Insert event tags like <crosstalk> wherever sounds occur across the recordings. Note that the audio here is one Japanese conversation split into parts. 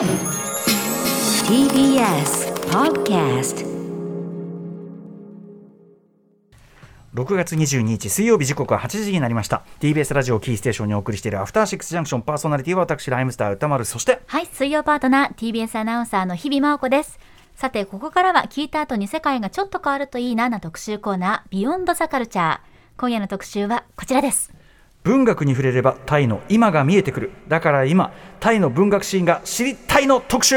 TBS Podcast 6月22日水曜日時刻は8時になりました TBS ラジオキーステーションにお送りしているアフターシックスジャンクションパーソナリティは私ライムスター歌丸そして？はい、水曜パートナー TBS アナウンサーの日々真央子です。さて、ここからは聞いた後に世界がちょっと変わるといいなな特集コーナー、ビヨンドザカルチャー。今夜の特集はこちらです。文学に触れればタイの今が見えてくる。だから今タイの文学シーンが知りたいの特集。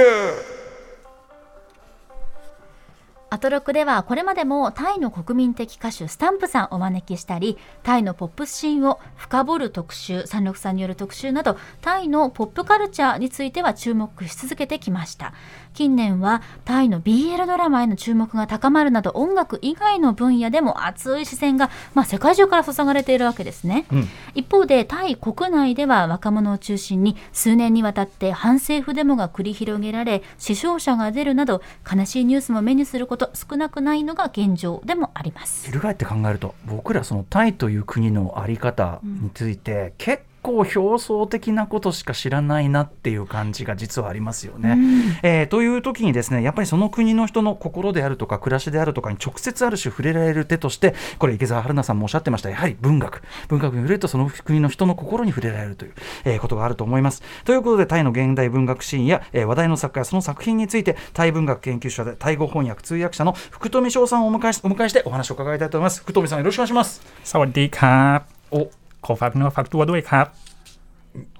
アトロクではこれまでもタイの国民的歌手スタンプさんをお招きしたりタイのポップシーンを深掘る特集三六さんによる特集などタイのポップカルチャーについては注目し続けてきました。近年はタイの BL ドラマへの注目が高まるなど音楽以外の分野でも熱い視線が、まあ、世界中から注がれているわけですね、うん。一方でタイ国内では若者を中心に数年にわたって反政府デモが繰り広げられ死傷者が出るなど悲しいニュースも目にすること少なくないのが現状でもあります。翻って考えると僕らそのタイという国の在り方について、結構表層的なことしか知らないなっていう感じが実はありますよね。うん、えー、という時にですねやっぱりその国の人の心であるとか暮らしであるとかに直接ある種触れられる手としてこれ池澤春菜さんもおっしゃってましたやはり文学文学に触れるとその国の人の心に触れられるという、えー、ことがあると思います。ということでタイの現代文学シーンや、えー、話題の作家やその作品についてタイ文学研究者でタイ語翻訳通訳者の福富翔さんをお迎えしお迎えしてお話を伺いたいと思います。福富さんよろしくお願いします。サワディーカーおコファากファクトはどうกตั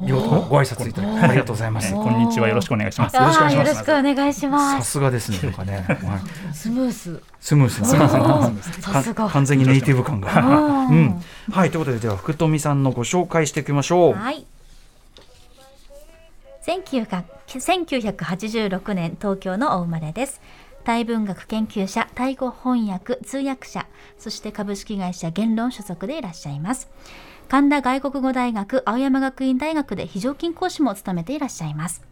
ようご挨拶いただきありがとうございます。こんにちはよろしくお願いします。よろしくお願いします。さすがですね。とかね。<laughs> スムース。スムースな。さすが。完全にネイティブ感が。うん。はいということででは福富さんのご紹介していきましょう。はい。千九百千九百八十六年東京のお生まれです。タイ文学研究者、タイ語翻訳、通訳者、そして株式会社言論所属でいらっしゃいます。神田外国語大学、青山学院大学で非常勤講師も務めていらっしゃいます。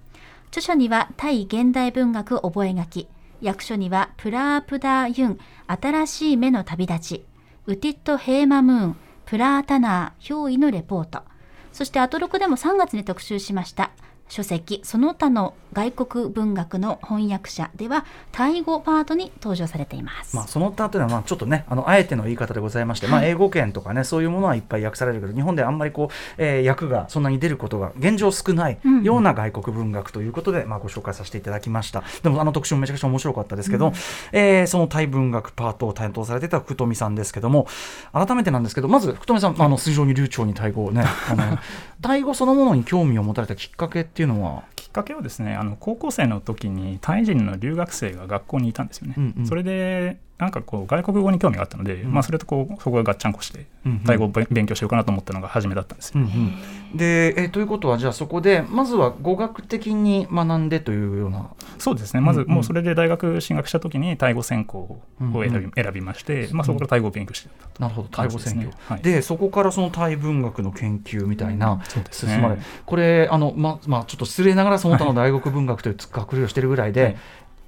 著書にはタイ現代文学覚書、訳書にはプラープダーユン、新しい目の旅立ち、ウティット・ヘーマムーン、プラータナー、憑依のレポート、そしてアトロクでも3月に特集しました書籍その他の外国文学の翻訳者ではタイ語パートに登場されています。まあ、その他というのはまあちょっとねあのあえての言い方でございまして、まあ、英語圏とかねそういうものはいっぱい訳されるけど日本であんまりこう、えー訳がそんなに出ることが現状少ないうん。ような外国文学ということで、まあ、ご紹介させていただきました。でもあの特集もめちゃくちゃ面白かったですけど、えーそのタイ文学パートを担当されてた福富さんですけども改めてなんですけどまず福富さんあの非常に流暢にタイ語をねあの <laughs> タイ語そのものに興味を持たれたきっかけっていうのは？きっかけはですねあの高校生の時にタイ人の留学生が学校にいたんですよね、うんうん。それでなんかこう外国語に興味があったので、ん。まあ、それとこうそこがガッチャンコしてタイ語をべ勉強しようかなと思ったのが初めだったんですよ、うんうん、で、えーということはじゃあそこでまずは語学的に学んでというような。そうですね。まずもうそれで大学進学した時にタイ語専攻を選び,、選びまして、まあ、そこからタイ語を勉強してたとなるほど。タイ語選挙感じですねはい。でそこからそのタイ文学の研究みたいな。そうですね。これあのままあちょっと失礼ながらその他の大学文学という学類をしてるぐらいで、はい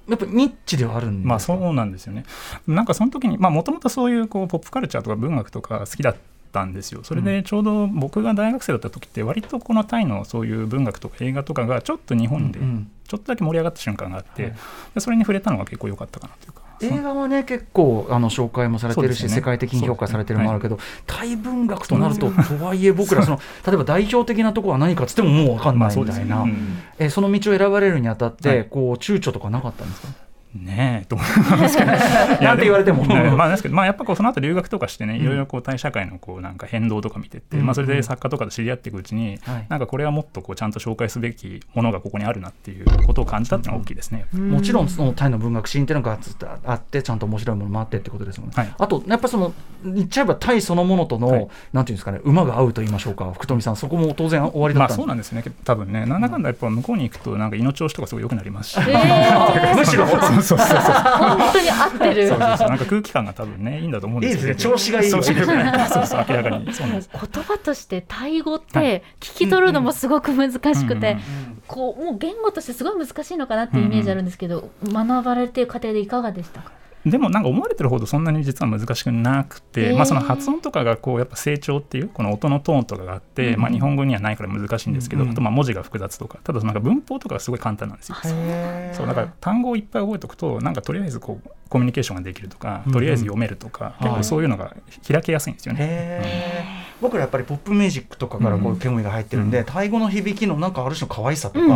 やっぱりニッチではあるんまあそうなんですよね。なんかその時にもともとそういうこうポップカルチャーとか文学とか好きだったんですよ。それでちょうど僕が大学生だった時って割とこのタイのそういう文学とか映画とかがちょっと日本でうんちょっとだけ盛り上がった瞬間があって、はいでそれに触れたのが結構良かったかなというか。映画はね結構あの紹介もされてるし、ね。世界的に評価されてるのもあるけど、タイ文学となるととはいえ僕らその例えば代表的なところは何かっつってももう分かんないみたいな、まあそうですね。えその道を選ばれるにあたって、はい。こう躊躇とかなかったんですか？ねえ。と思いますけどなんて言われても。まあですけどまあやっぱこうその後留学とかしてねいろいろこうタイ社会のこうなんか変動とか見てって、うんまあそれで作家とかと知り合っていくうちに、はい。なんかこれはもっとこうちゃんと紹介すべきものがここにあるなっていうことを感じたっていうのが大きいですね。もちろんそのタイの文学シーンっていうのがあってちゃんと面白いものもあってってことですもんね、はい。あとやっぱその言っちゃえばタイそのものとの、はい。なんていうんですかね馬が合うと言いましょうか福富さんそこも当然終わりだまあった。んそうなんですね。多分ねなんだかんだやっぱ向こうに行くとなんか命調子とかすごい良くなりますし、<laughs> むしろそうそうそうそう。本当に合ってる。そうそうそう。なんか空気感が多分ねいいんだと思うんですけどいいですね。調子がいい。そう調子がいい。そうそう明らかに。そうなんです。言葉としてタイ語って聞き取るのもすごく難しくて、こうもう言語としてすごい難しいのかなっていうイメージあるんですけど、学ばれている過程でいかがでしたか？でもなんか思われてるほどそんなに実は難しくなくて、まあ、その発音とかがこうやっぱ成長っていうこの音のトーンとかがあって、うん。まあ、日本語にはないから難しいんですけど、うんあとまあ文字が複雑とか。ただなんか文法とかがすごい簡単なんですよ。そう。だから単語をいっぱい覚えておくとなんかとりあえずこうコミュニケーションができるとかうん。とりあえず読めるとか、はい結構そういうのが開けやすいんですよね。僕らやっぱりポップミュージックとかからこういう煙が入ってるんで、うんタイ語の響きのなんかある種の可愛さとか、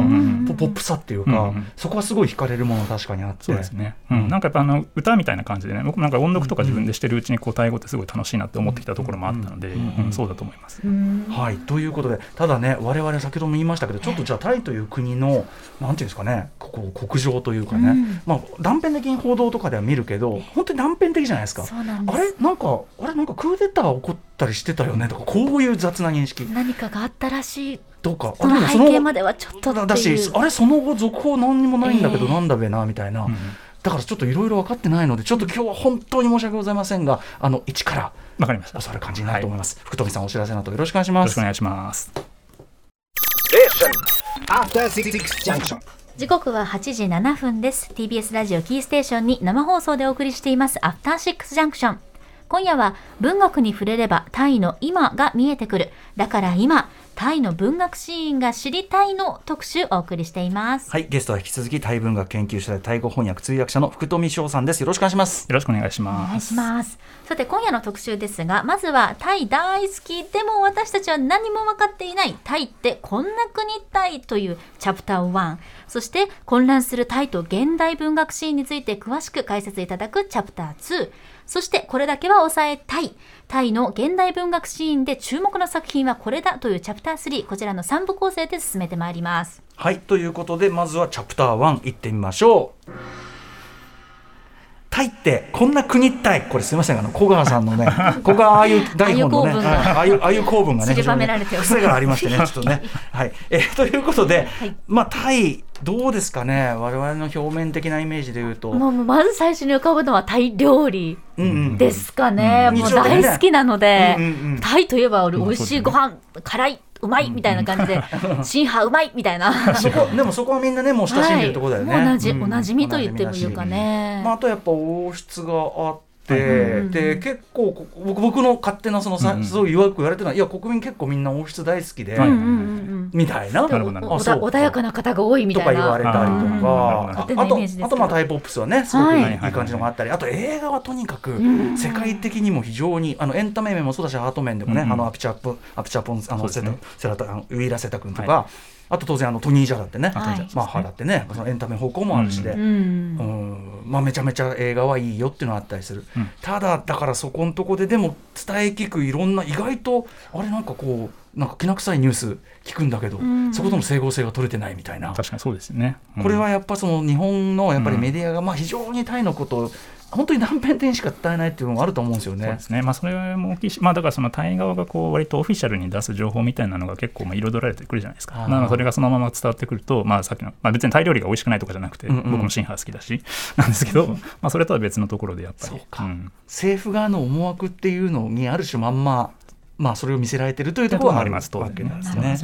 ポポップさっていうか、そこはすごい惹かれるもの確かにあって。そうですね、なんかやっぱあの歌みたいな感じでね僕もなんか音読とか自分でしてるうちにこうタイ語ってすごい楽しいなって思ってきたところもあったので、うんうんうん。そうだと思います。はい、ということでただね我々先ほども言いましたけどちょっとじゃあタイという国のなんていうんですかねここ国情というかね、うん。まあ、断片的に報道とかでは見るけど本当に断片的じゃないですか。あれ？なんかあれ？なんかクーデター起こったりしてたよねとかこういう雑な認識。何かがあったらしい。とか。そのあでも背景まではちょっとっていう。だしあれその後続報何にもないんだけど、ええ。なんだべなみたいな、うんだからちょっといろいろ分かってないのでちょっと今日は本当に申し訳ございませんがあの一からわかりました。教わる感じになると思います、福富さんお知らせなどよろしくお願いします。よろしくお願いします。After Six Junction. 時刻は8時7分です。TBS ラジオキーステーションに生放送でお送りしています。アフターシックスジャンクション今夜は文学に触れればタイの今が見えてくる。だから今タイの文学シーンが知りたいの特集お送りしています。はいゲストは引き続きタイ文学研究者でタイ語翻訳通訳者の福富翔さんです。よろしくお願いします。よろしくお願いしおます。願いします。さて今夜の特集ですがまずはタイ大好きでも私たちは何も分かっていないタイってこんな国タイというチャプター1そして混乱するタイと現代文学シーンについて詳しく解説いただくチャプター2そしてこれだけは抑えたい。タイの現代文学シーンで注目の作品はこれだというチャプター3こちらの3部構成で進めてまいります。はいということでまずはチャプター1いってみましょう。タイってこんな国タイこれすみません。あの小川さんのね <laughs> 小川ああいう台本のねああいうああいう構文がね <laughs> 散りばめられております。癖がありましてね <laughs> ちょっとね。はい。えーということで、はい。まあタイどうですかね？我々の表面的なイメージで言うと、もうまず最初に浮かぶのはタイ料理ですかね、うんもう大好きなので、タイといえば俺うん。美味しいご飯、辛いうまいみたいな感じで、シンハうまいみたいな。そこ <laughs> でもそこはみんなねもう親しんでるところだよね、同じ、うん。おなじみと言ってもいいかね。まあ、あとやっぱ王室があって、うんで結構こ僕僕の勝手なそのさ、うんうん。すごい弱く言われてるのはいや国民結構みんな王室大好きで、うんうんうんみたいな。穏やかな方が多いみとたいな。か言われたりとか、うんあとあとまあタイポップスはねすごくいい,、はい。感じのがあったりあと映画はとにかくん。世界的にも非常にあのエンタメ面もそうだしアート面でもね、うんあのアピチャップアピチャポンあのセラタあのウィーラセタ君とか、はあと当然あのトニー・ジャだってね、はい。マッハだってねそのエンタメ方向もあるしで。うん。うん。まあ、めちゃめちゃ映画はいいよっていうのはあったりする、うん。ただだからそこのとこででも伝え聞くいろんな意外とあれなんかこうなんかきな臭いニュース聞くんだけど、ん。そことの整合性が取れてないみたいな、確かにそうですね。うん。これはやっぱその日本のやっぱりメディアがまあ非常にタイのことを本当に断片的にしか伝えないっていうのもあると思うんですよねそうで。すね、まあ、それも大きいし、まあ、だからそのタイ側がこう割とオフィシャルに出す情報みたいなのが結構まあ彩られてくるじゃないですか。なのでそれがそのまま伝わってくると、まあ、さっきの、まあ、別にタイ料理が美味しくないとかじゃなくて、うんうん僕もシンハー好きだし、なんですけど、まあ、それとは別のところでやっぱり。そうかん政府側の思惑っていうのにある種まんままあそれを見せられてるというところはあります。わけなんですね。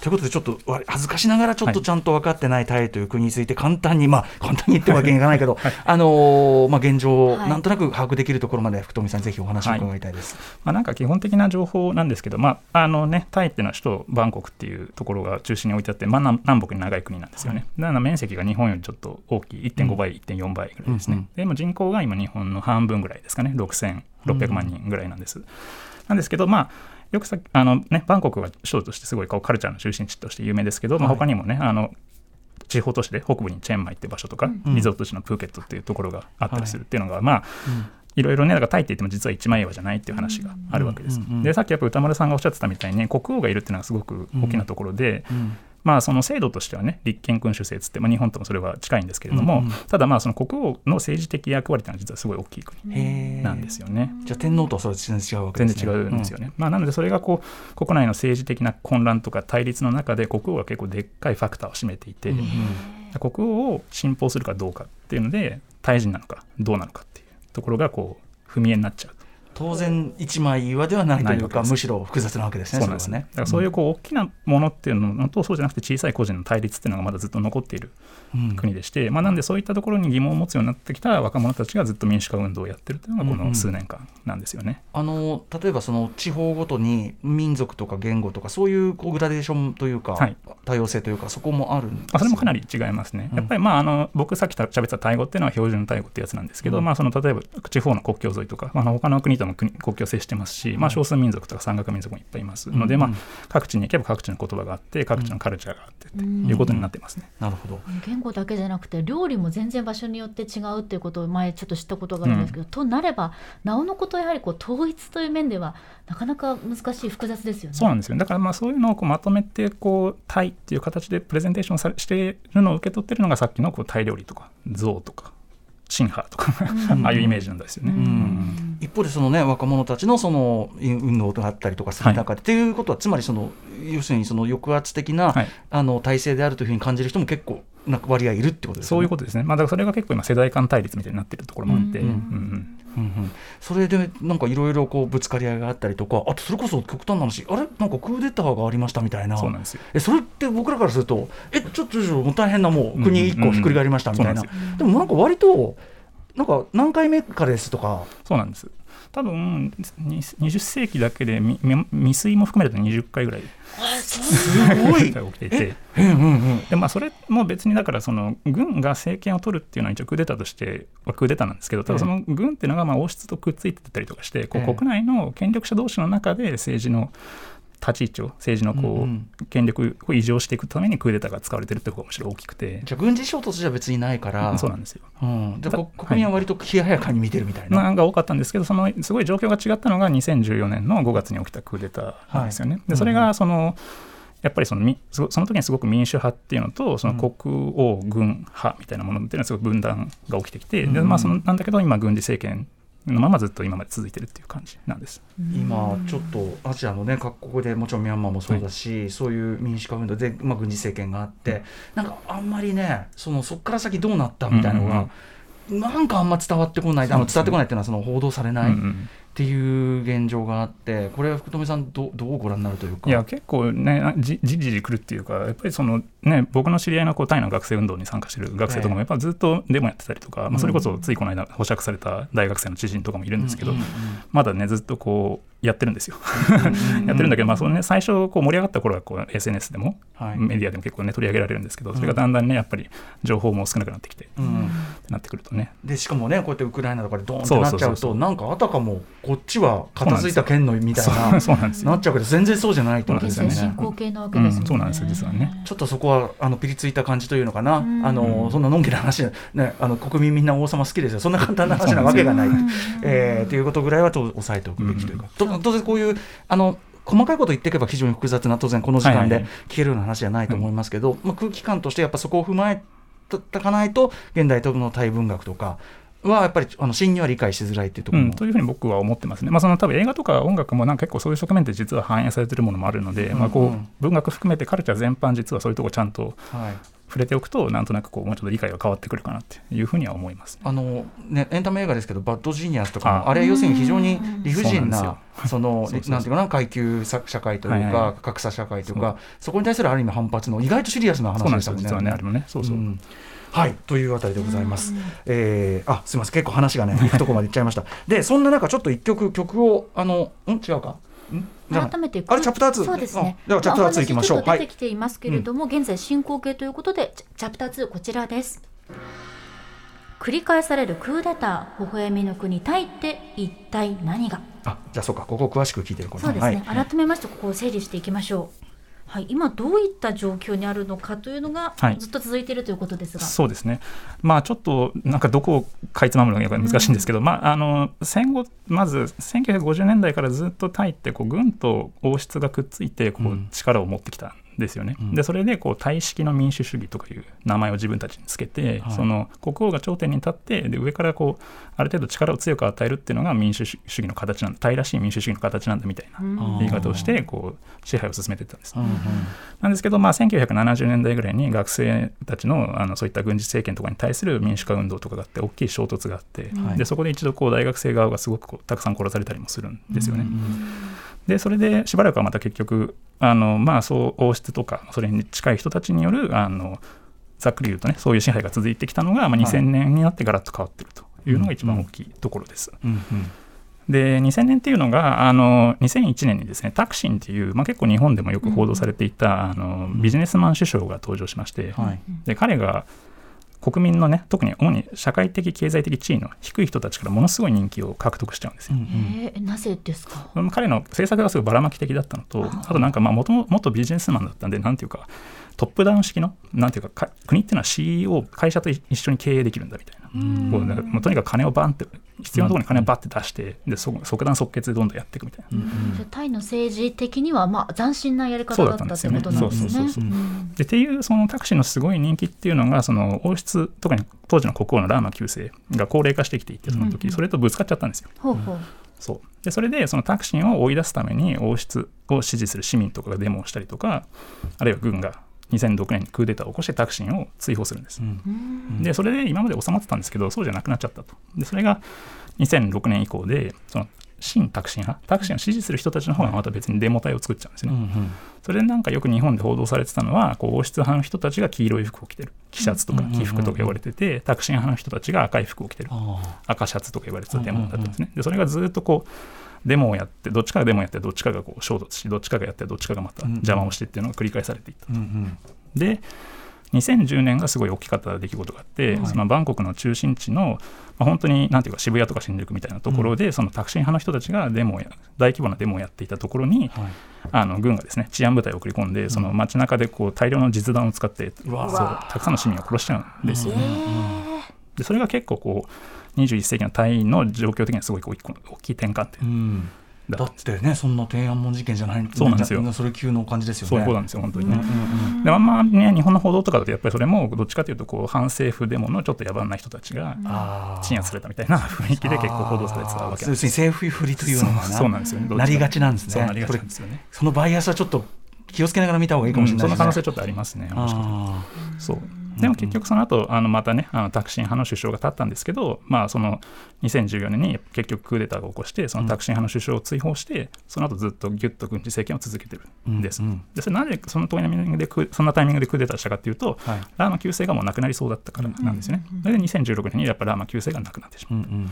ということでちょっとわ恥ずかしながらちょっとちゃんと分かってないタイという国について簡単に、まあ <laughs> 簡単に言ってるわけにいかないけど、あのーまあ現状をはい。なんとなく把握できるところまで福富さんぜひお話を伺いたいです。まあ、なんか基本的な情報なんですけど、まああのね、タイっていうのは首都バンコクっていうところが中心に置いてあって、まあ、南南北に長い国なんですよね。だから面積が日本よりちょっと大きい、1.5倍、1.4倍ぐらいですね。うんうん。でも人口が今、日本の半分ぐらいですかね、6600万人ぐらいなんです。なんですけど、まあ、よくさあの、ね、バンコクが首都としてすごいこうカルチャーの中心地として有名ですけど、まあ、はい。他にもね、あの地方都市で北部にチェンマイって場所とか、ん。リゾート地のプーケットっていうところがあったりするっていうのが、まあ、いろいろね、だからタイって言っても実は一枚岩じゃないっていう話があるわけです。うんうんうんで、さっきやっぱ歌丸さんがおっしゃってたみたいに、国王がいるっていうのはすごく大きなところで、うんまあその制度としてはね、立憲君主制っつって、まあ、日本ともそれは近いんですけれども、うんうんただまあその国王の政治的役割っていうのは実はすごい大きい国なんですよね。じゃあ天皇とはそれは全然違うわけですね。全然違うんですよね。まあ、なのでそれがこう国内の政治的な混乱とか対立の中で国王が結構でっかいファクターを占めていて、うんうん国王を信奉するかどうかっていうのでタイ人なのかどうなのかっていうところがこう踏み絵になっちゃう当然一枚岩ではないというかむしろ複雑なわけですね。そうですね。だからそういうこう大きなものっていうのとそうじゃなくて小さい個人の対立っていうのがまだずっと残っている国でして、まあなんでそういったところに疑問を持つようになってきた若者たちがずっと民主化運動をやってるっていうのがこの数年間なんですよね。あの例えばその地方ごとに民族とか言語とかそういうこうグラデーションというか、はい多様性というかそこもあるんですあそれもかなり違いますね。やっぱりまああの僕さっき喋ったタイ語っていうのは標準タイ語ってやつなんですけど、うん。まあその例えば地方の国境沿いとか、まあ、他の国とも国国境を接してますし、まあ少数民族とか山岳民族もいっぱいいます。ので、うんまあ各地に行けば各地の言葉があって各地のカルチャーがあってっていうことになってますね。なるほど。言語だけじゃなくて料理も全然場所によって違うっていうことを前ちょっと知ったことがあるんですけど、となればなおのことやはりこう統一という面ではなかなか難しい複雑ですよね。そうなんですよ。だからまあそういうのをこうまとめてこうタイっていう形でプレゼンテーションされしているのを受け取ってるのがさっきのこうタイ料理とか象とかシンハーとかああいうイメージなんですよね。うん。一方でその、ね、若者たちのその運動があったりとかする中で、っていうことはつまりその要するにその抑圧的な、はい。あの体制であるというふうに感じる人も結構なんか割合いるってことですよね。そういうことですね。まあだからそれが結構今世代間対立みたいになってるところもあって、うんうんうんうんうん、それでなんかいろいろこうぶつかり合いがあったりとかあとそれこそ極端な話あれ？なんかクーデターがありましたみたいな。そうなんですよ。えそれって僕らからするとえちょっとちょっともう大変なもう国一個ひっくり返りましたみたいな,、うん。うんうんでもなんか割となんか何回目からですとか。そうなんです。多分に20世紀だけで未遂も含めると20回ぐらいすごい。起きていて。でまあ、それも別にだからその軍が政権を取るっていうのは一応クーデターとしてはクーデターなんですけどただその軍っていうのがまあ王室とくっついてたりとかしてこええ。う国内の権力者同士の中で政治の立ち位置を政治のこうんうん。う権力を移譲していくためにクーデターが使われてるってことがむしろ大きくて。じゃあ軍事衝突じゃ別にないから。そうなんですよ。うん、でたこ国民は割と冷ややかに見てるみたいな、なんが多かったんですけどそのすごい状況が違ったのが2014年の5月に起きたクーデターなんですよね。はい。でそれがそのやっぱりそのその時にすごく民主派っていうのとその国王軍派みたいなものっていうのはすごく分断が起きてきて、でまあ、そのなんだけど今軍事政権のままずっと今まで続いてるっていう感じなんです。今ちょっとアジアのね各国でもちろんミャンマーもそうだし、そういう民主化運動で、まあ、軍事政権があって、なんかあんまりねそのそこから先どうなったみたいなのが、なんかあんま伝わってこない。あの伝わってこないっていうのはその報道されないっうんうんていう現状があってこれは福留さんどうどうご覧になるというか？いや結構ねじじじじくるっていうかやっぱりそのね僕の知り合いのこうタイの学生運動に参加してる学生とかもやっぱずっとデモやってたりとか、まあ、それこそついこの間保釈された大学生の知人とかもいるんですけど、うんうんまだねずっとこうやってるんですよ。やってるんだけど、まあそのね、最初こう盛り上がった頃はこう SNS でも、はい。メディアでも結構ね取り上げられるんですけどそれがだんだんねやっぱり情報も少なくなってきて、うん。なってくるとね。でしかもねこうやってウクライナとかでドーンってなっちゃそうそうそうそう。うとなんかあたかもこっちは片付いた県のみたいなそうなっちゃうけど全然そうじゃないと思うん現ですよね。そうなんですよ実はね。ちょっとそこはあのピリついた感じというのかな、うん。あのそんなのんきな話、ね、あの国民みんな王様好きですよ、そんな簡単な話なわけがない、えーということぐらいはと抑えておくべきというか、と当然こういうあの細かいこと言っていけば非常に複雑な当然この時間で聞けるような話じゃないと思いますけど、まあ、空気感としてやっぱそこを踏まえたかないと現代の大文学とかはやっぱりあの真には理解しづらいっていうところも、うん、というふうに僕は思ってますね。まあ、その多分映画とか音楽もなんか結構そういう側面って実は反映されてるものもあるので、まあ、こう文学含めてカルチャー全般実はそういうところちゃんとはい触れておくとなんとなくこうもうちょっと理解が変わってくるかなっていうふうには思います。あのね、エンタメ映画ですけど、バッドジーニアスとかも、ああれは要するに非常に理不尽な、そのなんていうかな、階級社社会というかはいは、格差社会というそか、そこに対するある意味反発の、意外とシリアスな話でしたもんね。そうそう、んはい。というあたりでございます。えーあすみません。結構話がね <laughs> 行くとこまで行っちゃいました。でそんな中ちょっと一曲曲をあのん？違うか？改めてあれチャプター2そうですね。あではチャプター2いきましょう。出てきていますけれども、現在進行形ということでチャチャプター2こちらです。繰り返されるクーデター微笑みの国タイって一体何が？あじゃあそうか。ここ詳しく聞いてることそうですね、はい。改めましてここを整理していきましょうはい、今どういった状況にあるのかというのがはい。ずっと続いているということですが、そうですね、まあ、ちょっとなんかどこをかいつまむのが難しいんですけど、まあ、あの戦後、まず1950年代からずっとタイってこう軍と王室がくっついてこううん。力を持ってきた。んですよね。うん。でそれでこう大式の民主主義とかいう名前を自分たちにつけて、はい。その国王が頂点に立ってで上からこうある程度力を強く与えるっていうのが民主主義の形なんだ平らしい民主主義の形なんだみたいなうん。言い方をしてこう支配を進めていったんです。うんうん。なんですけど、まあ、1970年代ぐらいに学生たちのあのそういった軍事政権とかに対する民主化運動とかがあって大きい衝突があって、はい。でそこで一度こう大学生側がすごくこうたくさん殺されたりもするんですよね。うんでそれでしばらくはまた結局あの、まあ、そう王室とかそれに近い人たちによるあのざっくり言うとねそういう支配が続いてきたのが、まあ、2000年になってガラッと変わってるというのが一番大きいところです。うん。うん。で2000年っていうのがあの2001年にですねタクシンっていう、まあ、結構日本でもよく報道されていた、あのビジネスマン首相が登場しまして、はい。で彼が国民のね特に主に社会的経済的地位の低い人たちからものすごい人気を獲得しちゃうんですよ。えーなぜですか？彼の政策がすごいばらまき的だったのとあとなんかまあ元々元ビジネスマンだったんでなんていうかトップダウン式のなんていうかか国っていうのは CEO 会社と一緒に経営できるんだみたいな。こうなんかもうとにかく金をバンって必要なところに金をバッて出して、でそ即断即決でどんどんやっていくみたいな。じゃあタイの政治的にはまあ斬新なやり方だったってことなんですね。ですよねそうそうそうそううんでっていうそのタクシーのすごい人気っていうのがその王室特に当時の国王のラーマ9世が高齢化してきていてその時それとぶつかっちゃったんですよ。ほうほう。そうでそれでそのタクシンを追い出すために王室を支持する市民とかがデモをしたりとかあるいは軍が2006年にクーデターを起こしてタクシンを追放するんです。でそれで今まで収まってたんですけどそうじゃなくなっちゃったと。でそれが2006年以降でその新タクシン派タクシンを支持する人たちの方がまた別にデモ隊を作っちゃうんですね。うんうんそれでなんかよく日本で報道されてたのはこう王室派の人たちが黄色い服を着てる黄シャツとかうん黄服とか言われててタクシン派の人たちが赤い服を着てるあ赤シャツとか言われてたデモだったんですね。でそれがずっとこうデモをやってどっちかがデモをやってどっちかがこう衝突しどっちかがやってどっちかがまた邪魔をしてっていうのが繰り返されていった。ーうんうん。で2010年がすごい大きかった出来事があって、そのバンコクの中心地の、まあ、本当になんていうか渋谷とか新宿みたいなところで、そのタクシー派の人たちがデモ大規模なデモをやっていたところに、はい。あの軍がですね治安部隊を送り込んでその街中でこう大量の実弾を使ってそう。わたくさんの市民を殺しちゃうんですよえね。ー。でそれが結構こう21世紀のタイの状況的にはすごい大きい転換点う。ん。だだってねそんな天安門事件じゃない。そうなんですよ。それ級の感じですよね。そういうことなんですよ本当にね。うんうんであんまね日本の報道とかだとやっぱりそれもどっちかというとこう反政府デモのちょっと野蛮な人たちが鎮圧されたみたいな雰囲気で結構報道されてたわけあー要するに政府振りというのがそうそうなんですよねなりがちなんですね。そうなりがちなんですよね。そのバイアスはちょっと気をつけながら見た方がいいかもしれうんそなんいですね。な可能性ちょっとありますね。そうでも結局その後あのまたねあのタクシン派の首相が立ったんですけど、まあ、その2014年に結局クーデターが起こしてそのタクシン派の首相を追放して、その後ずっとギュッと軍事政権を続けてるんです。うんうんでそれなぜそのタイミングでクそんなタイミングでクーデターしたかっていうと、はいラーマ9世がもう亡くなりそうだったからなんですよね。それで2016年にやっぱラーマ9世が亡くなってしまう。ーうんうん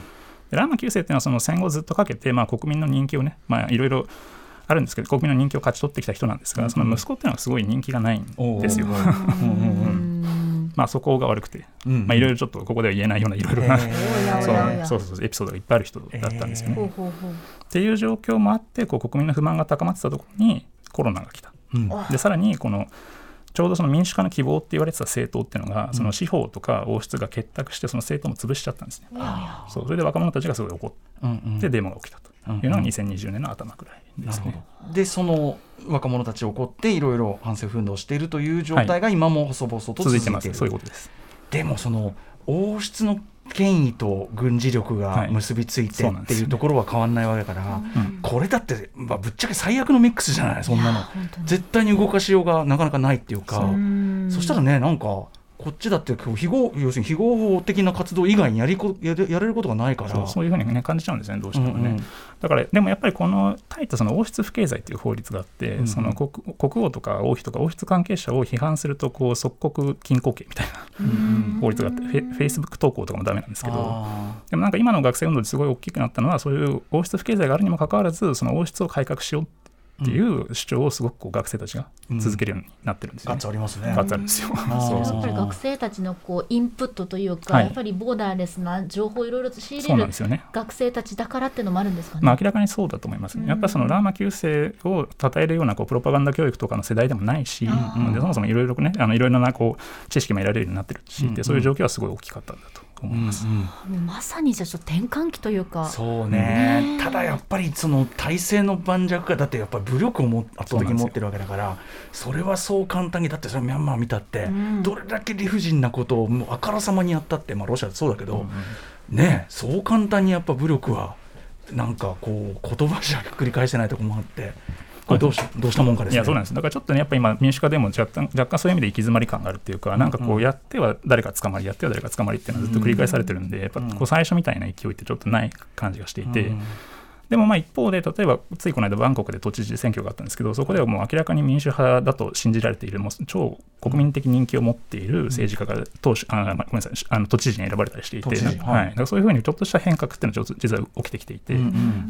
でラーマ9世っていうのはその戦後ずっとかけて、まあ、国民の人気をね、まあ、いろいろあるんですけど国民の人気を勝ち取ってきた人なんですが、その息子っていうのはすごい人気がないんですよ。<laughs> まあそこが悪くて、うんまあいろいろちょっとここでは言えないようないろいろな、そうそうそうエピソードがいっぱいある人だったんですよね。ほうほうほうっていう状況もあってこう国民の不満が高まってたところにコロナが来た。うん。でさらにこのちょうどその民主化の希望って言われてた政党っていうのが、その司法とか王室が結託してその政党も潰しちゃったんですね。そうそれで若者たちがすごい怒うんうん。ってデモが起きたというのが2020年の頭くらいでなるほすね。ど。でその若者たちを怒っていろいろ反政府運動をしているという状態が今も細々と続続いてます。いている、そういうことです。でもその王室の権威と軍事力が結びついてはいねっていうところは変わんないわけだから、うん。これだって、まあ、ぶっちゃけ最悪のミックスじゃないそんなの。絶対に動かしようがなかなかないっていうか。そしたらねなんかこっちだって非合要するに非合法的な活動以外にやりこやれやれることがないから。そうそういうふうに、ね、感じちゃうんですね、どうしてもね。うんうん。だから、でもやっぱりこのタイってその王室不敬罪という法律があって、うんその国国王とか王妃とか王室関係者を批判するとこう即刻禁錮刑みたいな法律があって、フェフェイスブック投稿とかもダメなんですけど。あでもなんか今の学生運動ですごい大きくなったのはそういう王室不敬罪があるにもかかわらずその王室を改革しようっていう主張をすごくこう学生たちが続けるようになってるんですよね。ーガッツありますねガッツあるんですよ。やっぱり学生たちのこうインプットというか、はいやっぱりボーダーレスな情報をいろいろと仕入れるなんですよね。学生たちだからっていうのもあるんですかね。まあ、明らかにそうだと思いますね。やっぱりそのラーマ9世を称えるようなこうプロパガンダ教育とかの世代でもないし、あでそもそもいろいろね、あのいろいろなこう知識も得られるようになってるし、うんでそういう状況はすごい大きかったんだと思います。もうまさにじゃあちょっと転換期というか。そうね。ねえ。ただやっぱりその体制の盤石がだってやっぱり武力をも圧倒的に持ってるわけだからそれはそう簡単にだってそれミャンマー見たって、ん。どれだけ理不尽なことをもうあからさまにやったって、まあ、ロシアそうだけど、ねえそう簡単にやっぱ武力はなんかこう言葉じゃ繰り返せないところもあってこれどうしどうしたもんかですね。いやそうなんですだからちょっとねやっぱ今民主化でも若干若干そういう意味で行き詰まり感があるっていうかなんかこうやっては誰か捕まりやっては誰か捕まりっていうのはずっと繰り返されてるんでやっぱこう最初みたいな勢いってちょっとない感じがしていて。でもまあ一方で、例えばついこの間、バンコクで都知事選挙があったんですけど、そこではもう明らかに民主派だと信じられている、もう超国民的人気を持っている政治家が党首あ、まあ、ごめんなさいあの都知事に選ばれたりしていて、はい。だからそういうふうにちょっとした変革っていうのは実は起きてきていて、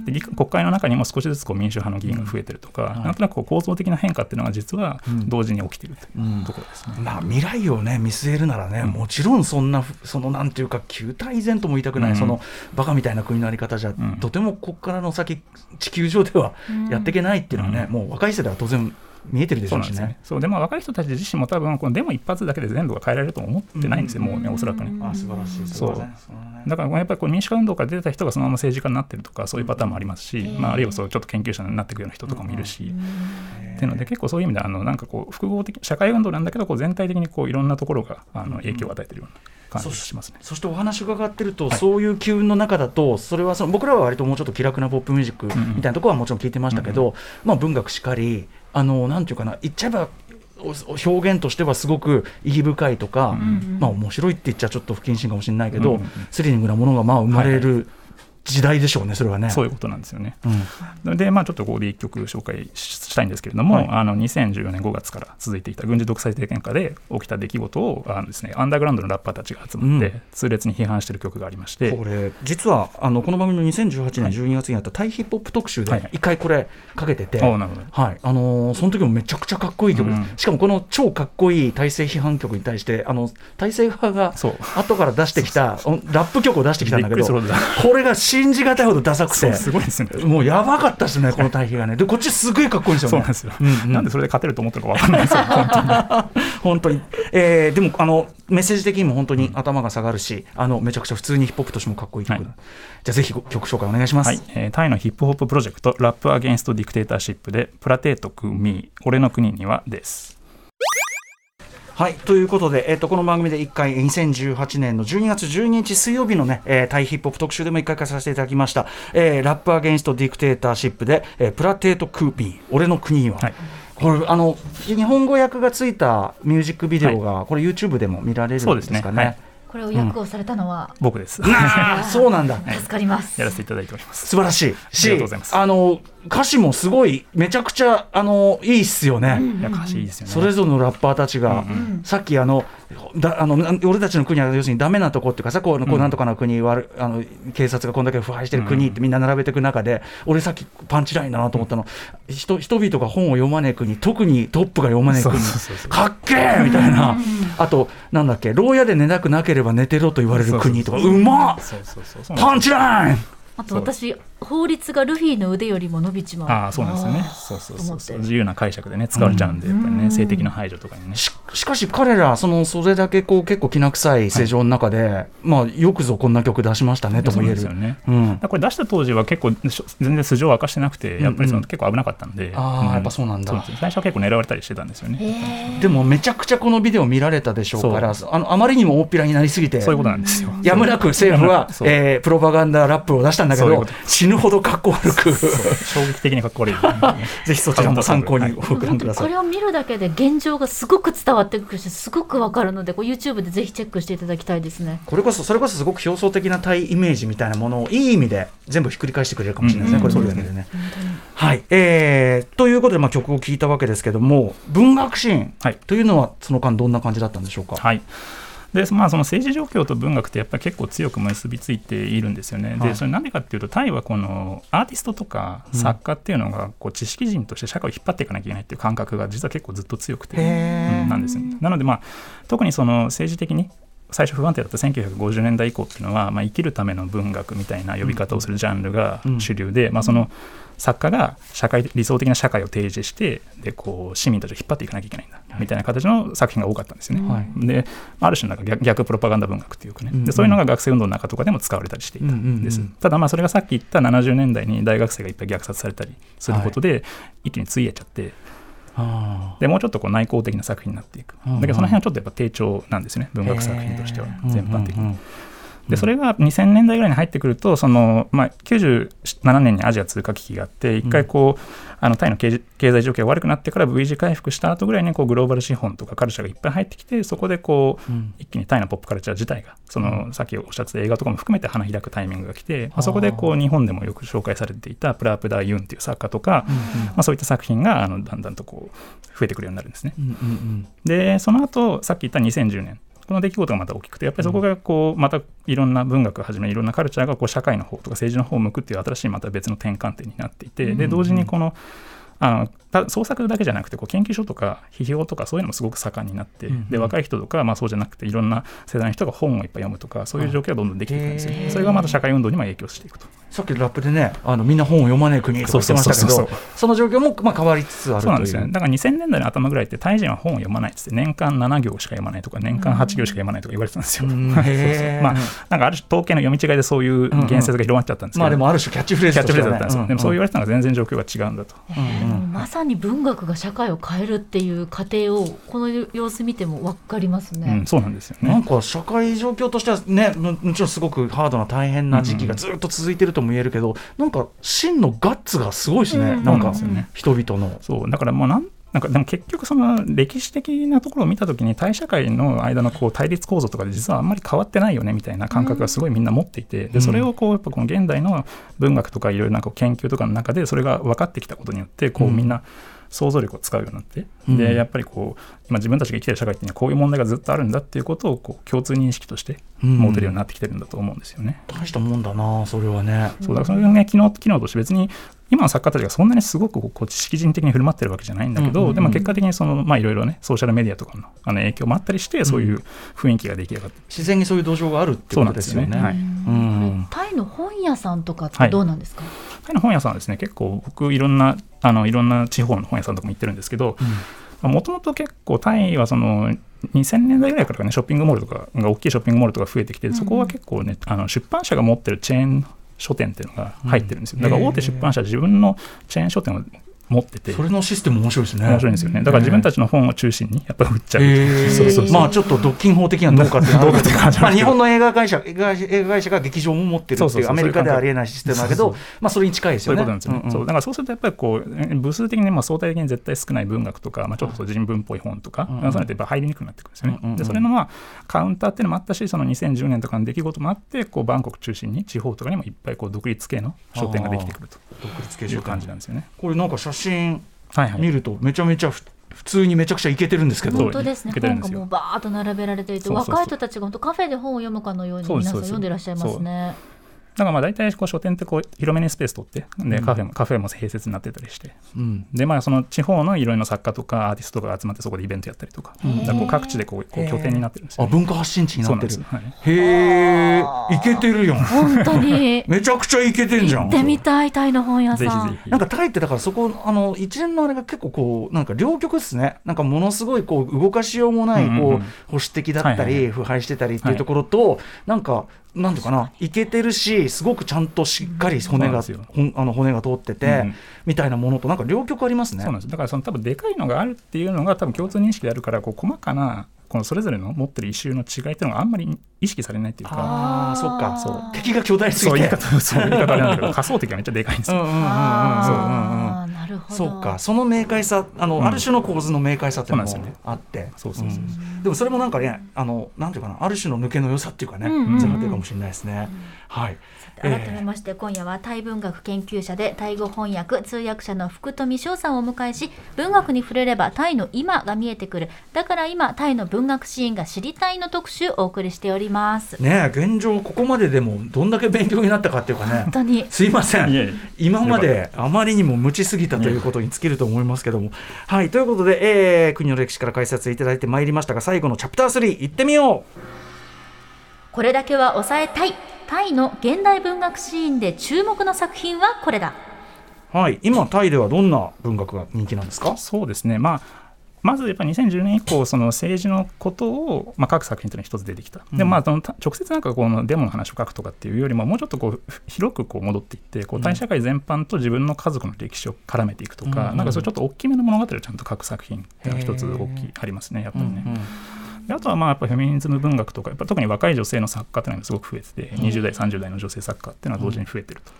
で議国会の中にも少しずつこう民主派の議員が増えてるとか、なんとなくこう構造的な変化っていうのが実は同時に起きているというところですね。まあ、未来をね見据えるならね、もちろんそんなふそのなんていうか旧態依然とも言いたくない、うん。そのバカみたいな国のあり方じゃ、ん。とてもここからの先地球上ではやっていけないっていうのはね、もう若い世代は当然見えてるでしょうしね。そうね。。そう。でまあ若い人たち自身も多分このデモ一発だけで全部が変えられると思ってないんですよ、もうねおそらくね。あ素晴らしい。そう。だね。そうだね。だからやっぱりこう民主化運動から出てた人がそのまま政治家になってるとかそういうパターンもありますし、まあ、あるいはそうちょっと研究者になっていくような人とかもいるし、っていうので結構そういう意味であのなんかこう複合的社会運動なんだけどこう全体的にこういろんなところがあの影響を与えてるような感じがしますね。そしてお話伺ってると、はい。そういう機運の中だと、それはその僕らは割ともうちょっと気楽なポップミュージックみたいなところはもちろん聞いてましたけど、まあ、文学しかり、あのなんていうかな、言っちゃえば、お表現としてはすごく意義深いとか、まあ面白いって言っちゃちょっと不謹慎かもしれないけど、うんうんうん。スリリングなものがまあ生まれる時代でしょうね、それはね。そういうことなんですよね。うん。で、まあ、ちょっとここで一曲紹介ししたいんですけれども、はい。あの2014年5月から続いていた軍事独裁政権下で起きた出来事をあのです、ね、アンダーグラウンドのラッパーたちが集まって、うん。痛烈に批判している曲がありまして、これ実はあのこの番組の2018年12月にあったタイヒップホップ特集はいで一回これかけてて、はい。あのーその時もめちゃくちゃかっこいい曲。です、うん。しかもこの超かっこいい体制批判曲に対してあの体制派がそう。後から出してきたおラップ曲を出してきたんだけどこれが信じがたいほどダサくて。すごいですね。もうやばかったですねこの対比がね。でこっちすごいかっこいいんですよねそうなんですよ、うんうんなんでそれで勝てると思ってるか分かんないですよ、本当に。<laughs> 本当に、えーでもあのメッセージ的にも本当に頭が下がるし、あのめちゃくちゃ普通にヒップホップとしてもかっこいい曲、はい。じゃあぜひご曲紹介お願いします、はい。えータイのヒップホッププロジェクト、 Rap Against Dictatorshipで、ประเทศกูมี、俺の国にはです。はい、ということで、えっとこの番組で1回2018年の12月12日水曜日のね、えータイヒップホップ特集でも1回かけさせていただきました、えー Rap Against Dictatorshipで、えーประเทศกูมี俺の国には、はい。これあの日本語訳がついたミュージックビデオが、これ YouTube でも見られるんですかね。そうですね。はい。これを訳をされたのは僕です。<laughs> そうなんだ。助かります。やらせていただいております。素晴らしい。しありがとうございます。あの歌詞もすごいめちゃくちゃあのいいっすよね。いや、歌詞いいですよね。それぞれのラッパーたちが、うんさっきあのだあの俺たちの国は要するにダメなとこっていうかさこうこうなんとかな国悪あの警察がこんだけ腐敗してる国ってみんな並べていく中で、俺さっきパンチラインだなと思ったの、人人々が本を読まねえ国特にトップが読まねえ国そうそうそうそう。かっけえみたいな、あとなんだっけ牢屋で寝なくなければ寝てろと言われる国とかうまっそうそうそう。そう。パンチライン！あと私法律がルフィの腕よりも伸びちまう。ああ、そうなんですよね。そうそうそうそう。自由な解釈でね、使われちゃうんで、やっぱりね、性的な排除とかにね。ししかし彼らそのそれだけこう結構きな臭い世情の中で、まあよくぞこんな曲出しましたねとも言える。そうなんですよね。うん。これ出した当時は結構全然素性を明かしてなくて、やっぱりその結構危なかったんで、あーやっぱそうなんだ。です最初は結構狙われたりしてたんですよね。でもめちゃくちゃこのビデオ見られたでしょうからあのあまりにも大っぴらになりすぎてそういうことなんですよ。やむなく政府は、そう。えープロパガンダラップを出したんだけどそういうこと死ぬほどかっこ悪く。衝撃的にかっこ悪い。<laughs> ぜひそちらも参考にご覧ください。これを見るだけで現状がすごく伝わってくるしすごくわかるのでこう YouTube でぜひチェックしていただきたいですね。これこそそれこそすごく表層的な対イメージみたいなものをいい意味で全部ひっくり返してくれるかもしれないですね、うん。これそれだけでね。はい、えー、ということで、まあ、曲を聴いたわけですけども文学シーンはい。というのはその間どんな感じだったんでしょうか？はいでまあ、その政治状況と文学ってやっぱり結構強く結びついているんですよね。はいでそれなんでかっていうとタイはこのアーティストとか作家っていうのがこう知識人として社会を引っ張っていかなきゃいけないっていう感覚が実は結構ずっと強くて、なんですよねなので、まあ、特にその政治的に最初不安定だった1950年代以降っていうのは、まあ、生きるための文学みたいな呼び方をするジャンルが主流で、まあ、その作家が社会理想的な社会を提示してでこう市民たちを引っ張っていかなきゃいけないんだ、みたいな形の作品が多かったんですよね。はい。である種なんか逆逆プロパガンダ文学っていうかね、うんうん。でそういうのが学生運動の中とかでも使われたりしていたんです、うんうんうんただまあそれがさっき言った70年代に大学生がいっぱい虐殺されたりすることで、一気についえちゃってあでもうちょっとこう内向的な作品になっていく、だけどその辺はちょっとやっぱ低調なんですね文学作品としては。ー。全般的に。うんうんうんでそれが2000年代ぐらいに入ってくるとその、まあ、97年にアジア通貨危機があって一回こう、あのタイの経済状況が悪くなってから V 字回復した後ぐらいにこうグローバル資本とかカルチャーがいっぱい入ってきてそこでこう、うん。一気にタイのポップカルチャー自体がその、さっきおっしゃってた映画とかも含めて花開くタイミングが来て、まあ、そこでこう日本でもよく紹介されていたプラープダー・ユンっていう作家とか、まあ、そういった作品があのだんだんとこう増えてくるようになるんですね。でその後さっき言った2010年この出来事がまた大きくてやっぱりそこがこうまたいろんな文学をはじめいろんなカルチャーがこう社会の方とか政治の方を向くっていう新しいまた別の転換点になっていてで同時にこのあのた創作だけじゃなくてこう研究所とか批評とかそういうのもすごく盛んになって、うんうん。で若い人とか、まあ、そうじゃなくていろんな世代の人が本をいっぱい読むとかそういう状況がどんどんできていくんですよ、へー。それがまた社会運動にも影響していくと。さっきラップでねあのみんな本を読まない国とか言ってましたけどそうそうそうその状況もまあ変わりつつあるそうなんですよ。ねだから2000年代の頭ぐらいってタイ人は本を読まないっつって年間7行しか読まないとか年間8行しか読まないとか言われてたんですよ。うん <laughs> まあなんかある種統計の読み違いでそういう言説が広まっちゃったんですけど、まあでもある種キャッチフレーズだったんですよ、でもそう言われてたのが全然状況が違うんだと。えーでもまさに文学が社会を変えるっていう過程をこの様子見ても分かりますうねん、。そうなんですよね。なんか社会状況としてはねももちろんすごくハードな大変な時期がずっと続いてるとも言えるけど、なんか真のガッツがすごいしね、うんなんか人々の。そうだからもうなんなんかでも結局その歴史的なところを見たときにタイ社会の間のこう対立構造とかで実はあんまり変わってないよねみたいな感覚がすごいみんな持っていて、でそれをこうやっぱこの現代の文学とかいろいろなこう研究とかの中でそれが分かってきたことによってこううんみん。な想像力を使うようになって、うん。でやっぱりこう今自分たちが生きてる社会っていうのはこういう問題がずっとあるんだっていうことをこう共通認識として持てるようになってきてるんだと思うんですよね。大したもんだなそれはね。そうだからそれがね機能機能として別に今の作家たちがそんなにすごくこう知識人的に振る舞ってるわけじゃないんだけど、うんうんうん。でも結果的にそのまあいろいろねソーシャルメディアとかのあの影響もあったりしてそういう雰囲気が出来上がってる自然にそういう土壌があるってことですよね。そうなんですよね。はい。うん。タイの本屋さんとかってどうなんですか、タイの本屋さんはですね結構僕いろんなあのいろんな地方の本屋さんとかも行ってるんですけどもともと結構タイはその2000年代ぐらいからかねショッピングモールとかが大きいショッピングモールとか増えてきてそこは結構ねあの出版社が持ってるチェーン書店っていうのが入ってるんですよ。だから大手出版社は自分のチェーン書店を持ってて。それのシステム面白いですね。面白いんですよね。だから自分たちの本を中心にやっぱり売っちゃう、へー。そうそうそうまあちょっと独禁法的にはどうかっていうどうかって感じまあ日本の映画会社映画映画会社が劇場も持ってるってそうそうそういう。アメリカではありえないシステムだけどそうそうまあそれに近いですそうよね。いうことなんですよね、うんうん。そう。だからそうするとやっぱりこう部数的にまあ相対的に絶対少ない文学とか、まあ、ちょっと人文っぽい本とか、うんうん。そういうのってやっぱ入りにくくなってくるんですよね、うんうんうん。でそれのまあカウンターっていうのもあったしその2010年とかの出来事もあってこうバンコク中心に地方とかにもいっぱいこう独立系の書店ができてくると独立系いう感じなんですよね。これなんか写真はいはい。見るとめちゃめちゃふ普通にめちゃくちゃいけてるんですけど。本当ですね。本がもうバーッと並べられていてそうそうそう。若い人たちが本当カフェで本を読むかのように皆さん読んでらっしゃいますね。だからまあ大体こう書店ってこう広めにスペース取ってでうん。カフェもカフェも併設になってたりして。うん。でまあその地方のいろいろな作家とかアーティストが集まってそこでイベントやったりとか。ん。だからこう各地でこうこう拠点になってるんですよね、あ文化発信地になってる。へえいけてるやん。本当に。<laughs> めちゃくちゃいけてんじゃん。行ってみたいタイの本屋さん。ぜひぜひ。なんかタイってだからそこあの一連のあれが結構こうなんか両極ですね。なんかものすごいこう動かしようもないこう、うんうん。うん保守的だったり、はいはいはい。腐敗してたりっていうところと、なんかなんていうかないけてるしすごくちゃんとしっかり骨が、あの骨が通ってて、うんうん。みたいなものとなんか両極ありますね。そうなんです。だからその多分でかいのがあるっていうのが多分共通認識であるからこう細かなこのそれぞれの持ってる異臭の違いっていうのがあんまり意識されないっていうか。ああそっか。そう。敵が巨大すぎて。そう言い方そう言い方あれなんだけど仮想敵がめっちゃでかいんですよ、うんうんうん。うん。そうか。その明快さあの、うん。ある種の構図の明快さっていうのもそうなんですよね。あって。そうそうそう。うん。でもそれもなんかねあのなんていうかなある種の抜けの良さっていうかね、うんうんうん。つながってるかもしれないですね、はい改めまして今夜はタイ文学研究者でタイ語翻訳通訳者の福富翔さんをお迎えし文学に触れればタイの今が見えてくる。だから今タイの文学シーンが知りたいの特集お送りしております。ねえ現状ここまででもどんだけ勉強になったかっていうかね。本当に。すいません。今まであまりにも無知すぎたということに尽きると思いますけども。はいということで、えー国の歴史から解説いただいてまいりましたが最後のチャプター3いってみようこれだけは抑えたい。タイの現代文学シーンで注目の作品はこれだ。はい、今タイではどんな文学が人気なんですか？そうですね、まあ、まずやっぱり2010年以降、その政治のことを、まあ、書く作品というのが一つ出てきた、でまあ、そのた直接なんかこのデモの話を書くとかっていうよりも、もうちょっとこう広くこう戻っていって、こうタイ社会全般と自分の家族の歴史を絡めていくとか、うん。なんかそういうちょっと大きめの物語をちゃんと書く作品っていうのが一つ大きいありますね、やっぱりね。であとはまあやっぱフェミニズム文学とかやっぱ特に若い女性の作家っていうのがすごく増えてて、20代30代の女性作家っていうのは同時に増えてると。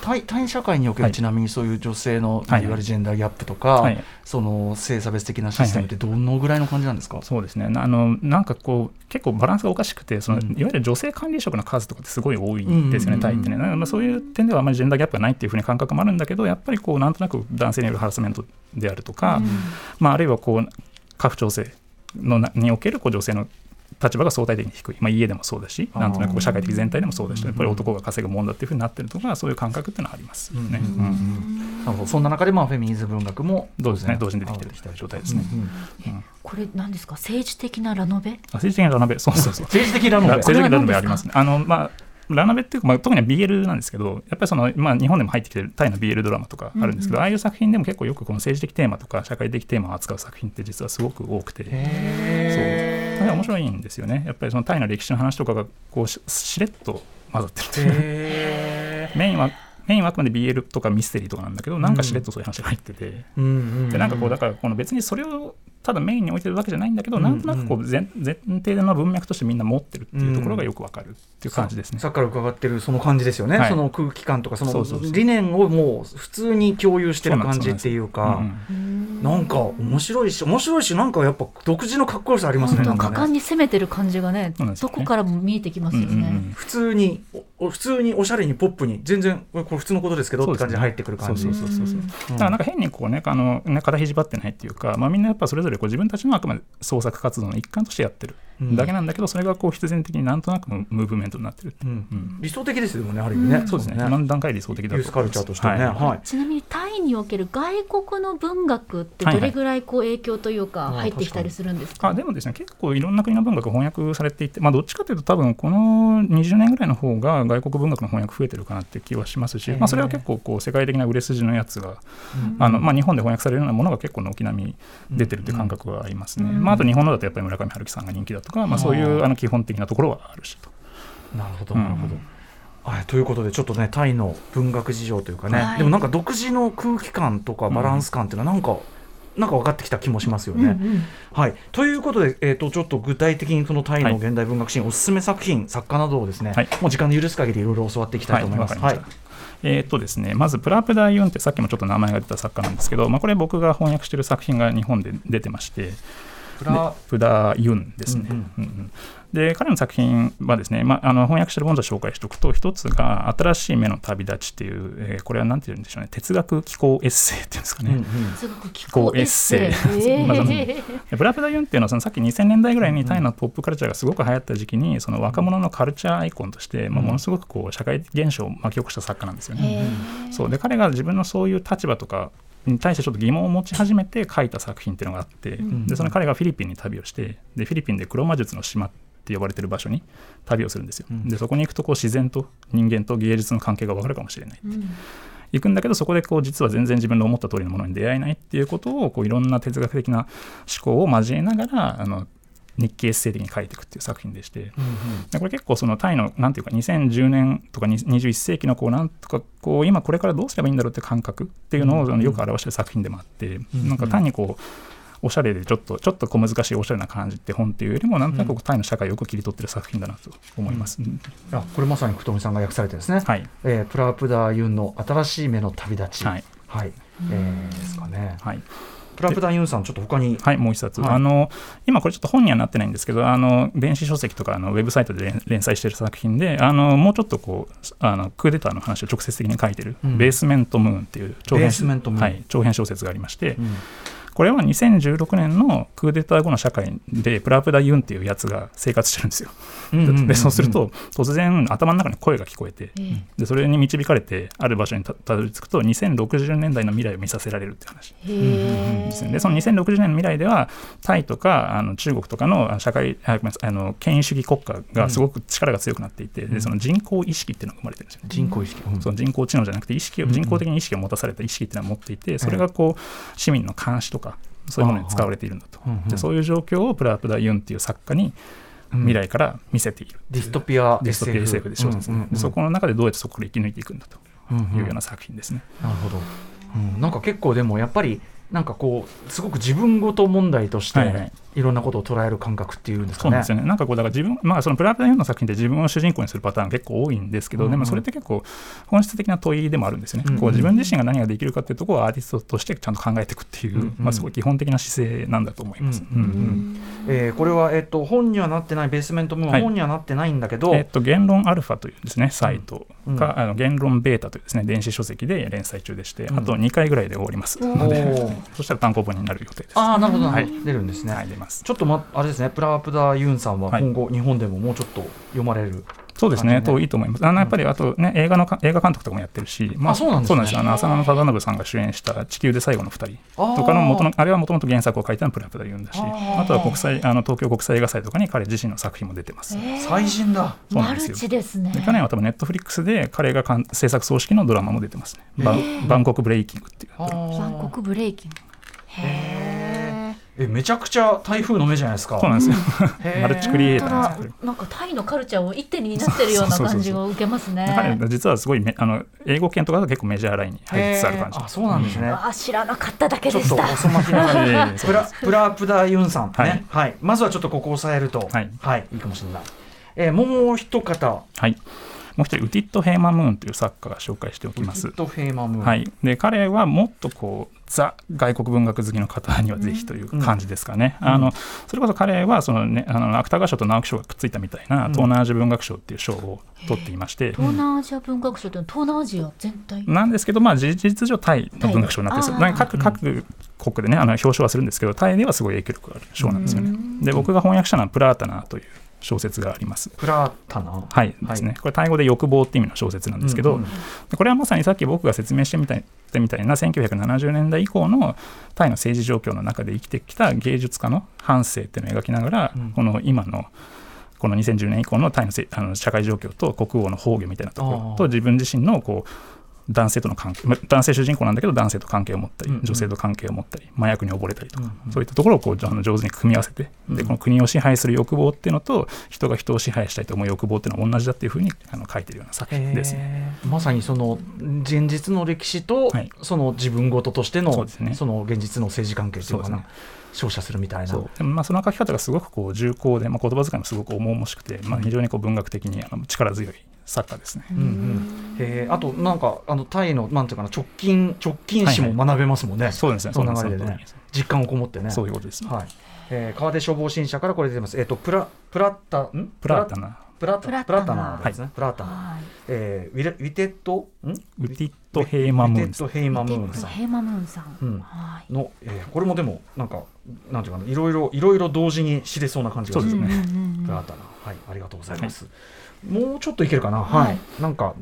タイタイ社会における、はい。ちなみにそういう女性の、はいい、わゆるジェンダーギャップとか、はい。その性差別的なシステムってどのぐらいの感じなんですか、そうですね。なあのなんかこう結構バランスがおかしくてその、うん。いわゆる女性管理職の数とかってすごい多いんですよね、うんうん。うんタイってね、まあそういう点ではあまりジェンダーギャップがないっていうふうに感覚もあるんだけどやっぱりこうなんとなく男性によるハラスメントであるとか、まあ、あるいはこう家父長制のなにおけるこう女性の立場が相対的に低い、まあ、家でもそうだしなんとなくこう社会的全体でもそうだしうんやっぱり男が稼ぐもんだっていうふうになってるとかそういう感覚っていうのはあります。よね。そんな中でまあフェミニズム文学もそうですね。同時に出てきてる。状態ですね。うんこれ何ですか？政治的なラノベ？あ政治的なラノベ。そうそうそう。<laughs> 政治的なの政治的なラノベありますね。あのまあラノベっていうか、まあ、特には BL なんですけどやっぱりその、まあ、日本でも入ってきてるタイの BL ドラマとかあるんですけど、ああいう作品でも結構よくこの政治的テーマとか社会的テーマを扱う作品って実はすごく多くて。へそう。面白いんですよね。やっぱりそのタイの歴史の話とかがこうししれっと混ざってるえメインはメインはあくまで BL とかミステリーとかなんだけどなんかしれっとそういう話が入ってて、うんうん。でなんかこうだからこの別にそれをただメインに置いてるわけじゃないんだけど、うんなんとなくこう前前提の文脈としてみんな持ってるっていうところがよくわかるっていう感じですね。さっきから伺ってるその感じですよね、はい。その空気感とかその理念をもう普通に共有してる感じっていうかうんなんか面白いし面白いしなんかやっぱ独自のかっこよさありますね本当果敢なんかねに攻めてる感じがねどこからも見えてきますよね、普通にお普通におしゃれにポップに全然これ普通のことですけどって感じで入ってくる感じ。だからなんか変にこうねあのね肩肘張ってないっていうか、まあ、みんなやっぱそれぞれこう自分たちのあくまで創作活動の一環としてやってる。うんだけなんだけど、それがこう必然的になんとなくムーブメントになってるって。うん。うん。理想的ですよねある意味ね、うん。そうですね。今の段階で理想的だとユースカルチャーとしてね、はい。はい。ちなみにタイにおける外国の文学ってどれぐらいこう影響というか入ってきたりするんですか,、あでもですね結構いろんな国の文学翻訳されていて、まあ、どっちかというと多分この20年ぐらいの方が外国文学の翻訳増えてるかなって気はしますし、まあ、それは結構こう世界的な売れ筋のやつが、あのまあ、日本で翻訳されるようなものが結構軒並み出てるっていう感覚はありますね、うん。まあ、あと日本のだとやっぱり村上春樹さんが人気だとか、まあ、そういうあの基本的なところはあるしと。なるほどなるほど、はい、ということでちょっとねタイの文学事情というかね、はい。でもなんか独自の空気感とかバランス感っていうのはなんか、なんか分かってきた気もしますよね。うんうん。はい、ということで、えー、とちょっと具体的にそのタイの現代文学シーン、おすすめ作品作家などをですね、はい。もう時間の許す限りいろいろ教わっていきたいと思います。はい。えーっとですね、まずプラプダ・ユンってさっきもちょっと名前が出た作家なんですけど、まあ、これ僕が翻訳してい。る作品が日本で出てまして、プラダ・ユンですね。うんうんうんで彼の作品はですね、まあ、あの翻訳しているものを紹介しておくと一つが「新しい目の旅立ち」っていう、えーこれは何て言うんでしょうね哲学気候エッセイっていうんですかね。うんうん気候エッセイ。えでブラプダ・ユンっていうのはそのさっき2000年代ぐらいにタイのポップカルチャーがすごく流行った時期にその若者のカルチャーアイコンとして、まあ、ものすごくこう社会的現象を巻き起こした作家なんですよーね。そうで彼が自分のそういう立場とかに対してちょっと疑問を持ち始めて書いた作品っていうのがあって、んでその彼がフィリピンに旅をしてでフィリピンで黒魔術の島って呼ばれてる場所に旅をするんですよ。うんでそこに行くとこう自然と人間と芸術の関係が分かるかもしれない。うん行くんだけどそこでこう実は全然自分の思った通りのものに出会えないっていうことをこういろんな哲学的な思考を交えながらあの日記エッセイ的に書いていくっていう作品でして、でこれ結構そのタイのなんていうか2010年とかに21世紀のこうなんとかこう今これからどうすればいいんだろうっていう感覚っていうのをよく表してる作品でもあって、んなんか単にこうおしゃれでちょっとちょっと小難しいおしゃれな感じって本っていうよりもなんとなくタイの社会をよく切り取ってる作品だなと思います。あこれまさに福富さんが訳されてるんですね、はい、えープラプダユンの新しい目の旅立ち、はい。はい。えー。ですかね、はいプラプダユンさんちょっと他に、はい、もう一冊、はい。あの今これちょっと本にはなってないんですけどあの電子書籍とかあのウェブサイトで連連載している作品であのもうちょっとこうあのクーデターの話を直接的に書いてる、うん。ベースメントムーンっていう長編はい、長編小説がありまして、うんこれは2016年のクーデター後の社会でプラプダ・ユンっていうやつが生活してるんですよ。でそうすると突然頭の中に声が聞こえてええ。でそれに導かれてある場所にたたどり着くと2060年代の未来を見させられるって話。へですね。でその2060年の未来ではタイとかあの中国とかのあ社会あごめんあの権威主義国家がすごく力が強くなっていて、でその人口意識っていうのが生まれてるんですよね。人口意識、うん。その人工知能じゃなくて意識を人工的に意識を持たされた意識っていうのは持っていてそれがこう市民の監視とかそういうものに使われているんだと。でそういう状況をプラプダ・ユンっていう作家に未来から見せている。ディストピアディストピア SF でしょうですうんうんうん。ねでそこの中でどうやってそこから生き抜いていくんだというような作品ですね。なるほど、うん、なんか結構でもやっぱりなんかこうすごく自分ごと問題として、はいはい。いろんなことを捉える感覚っていうんですかね。そうなんですよね。なんかこう、だから自分、まあ、そのプラプダ・ユンの作品って自分を主人公にするパターン結構多いんですけど、うん。うんでもそれって結構本質的な問いでもあるんですよね。うん。うんこう自分自身が何ができるかっていうところをアーティストとしてちゃんと考えていくっていう、うんうん。まあ、すごい基本的な姿勢なんだと思います。これは、えっと本にはなってないベースメント部分ははい。本にはなってないんだけど、えっと、言論アルファというですね、サイトうんが、あの言論ベータというですね、電子書籍で連載中でして、うん。あと2回ぐらいで終わります。おので、ーそしたら単行本になる予定です。ああなるほど、はい出るんですね。はい、出ます。ちょっとまあれですねプラプダユンさんははい今後、日本でももうちょっと読まれる。そうですね、といいと思います。あのやっぱり、あとね、映画のか映画監督とかもやってるし、まあそうなんですねよ。あの浅野忠信さんが主演した地球で最後の2人とかの元の、あれはもともと原作を書いたのはプラプダユンだし、あとは国際あの東京国際映画祭とかに彼自身の作品も出てます。最新だ。マルそうなんですよチですねで去年は多分ネットフリックスで彼が監制作総指揮のドラマも出てますね。バンバンコクブレイキングっていう。バンコクブレイキングへえめちゃくちゃ台風の目じゃないですか。そうなんですよ。へー。マルチクリエイター。なんかタイのカルチャーを一手に担ってるような感じを受けますね。彼実はすごいめあの英語圏とかだと結構メジャーラインに入りつつある感じ。あそうなんですね。あ知らなかっただけちょっとでした遅まきながらええプラプラプダユンさんね、ははい。いまずはちょっとここを押さえると、はい。い、いかもしれない。えーもう一方、はい。もう一人ウティット・ヘイマムーンという作家が紹介しておきます。はい、で彼はもっとこうザ外国文学好きの方にはぜひという感じですかね、うん。あのそれこそ彼はその、ね、あの芥川賞と直木賞がくっついたみたいなうん。東南アジア文学賞っていう賞を取っていまして、東南アジア文学賞というのは東南アジア全体？なんですけど、まあ、事実上タイの文学賞になってるんですよ。各各国でねあの表彰はするんですけどタイではすごい影響力がある賞なんですよね。で僕が翻訳したのは「プラータナー」という小説があります。プラタナ？はいですね、これタイ語で欲望って意味の小説なんですけど、これはまさにさっき僕が説明してみたいみたいな1970年代以降のタイの政治状況の中で生きてきた芸術家の半生っていうのを描きながら、うん。この今のこの2010年以降のタイのせあの社会状況と国王の崩御みたいなところと自分自身のこう男性との関係ま男性主人公なんだけど男性と関係を持ったり、うんうん。女性と関係を持ったり麻薬に溺れたりとか、うんうん。そういったところをこうあの上手に組み合わせて、うん。でこの国を支配する欲望っていうのと人が人を支配したいと思う欲望っていうのは同じだっていうふうにあの書いてるような作品ですね。まさにその現実の歴史と、はい。その自分事としてのそね。その現実の政治関係というのかな照射するみたいな。そまあその書き方がすごくこう重厚で、まあ、言葉遣いもすごく重々しくて、まあ、非常にこう文学的にあの力強い作家ですね。うんうん、へー。あとなんかあのタイのなんていうかな直近直近史も学べますもんね、そうですね、そそうですの流れでね。実感をこもってね。そういうことです、はい。えー、川出消防新社からこれ出てます。えっ、とプラプラッタん？プラータナ、プラプラプラタタナナですね、プラタナ、はい。えー、ウィレウィテッド？ん？ウティット・ヘイマムーンさん。ウィテッドヘイマムーンさん。ヘイマムーンさん、うん。はい。の、えー、これもでもなんかなんていうかないろいろいろいろ同時に知れそうな感じがする。そうですね。プラタナはい。ありがとうございます、もうちょっといけるかな？はい、はい。なんか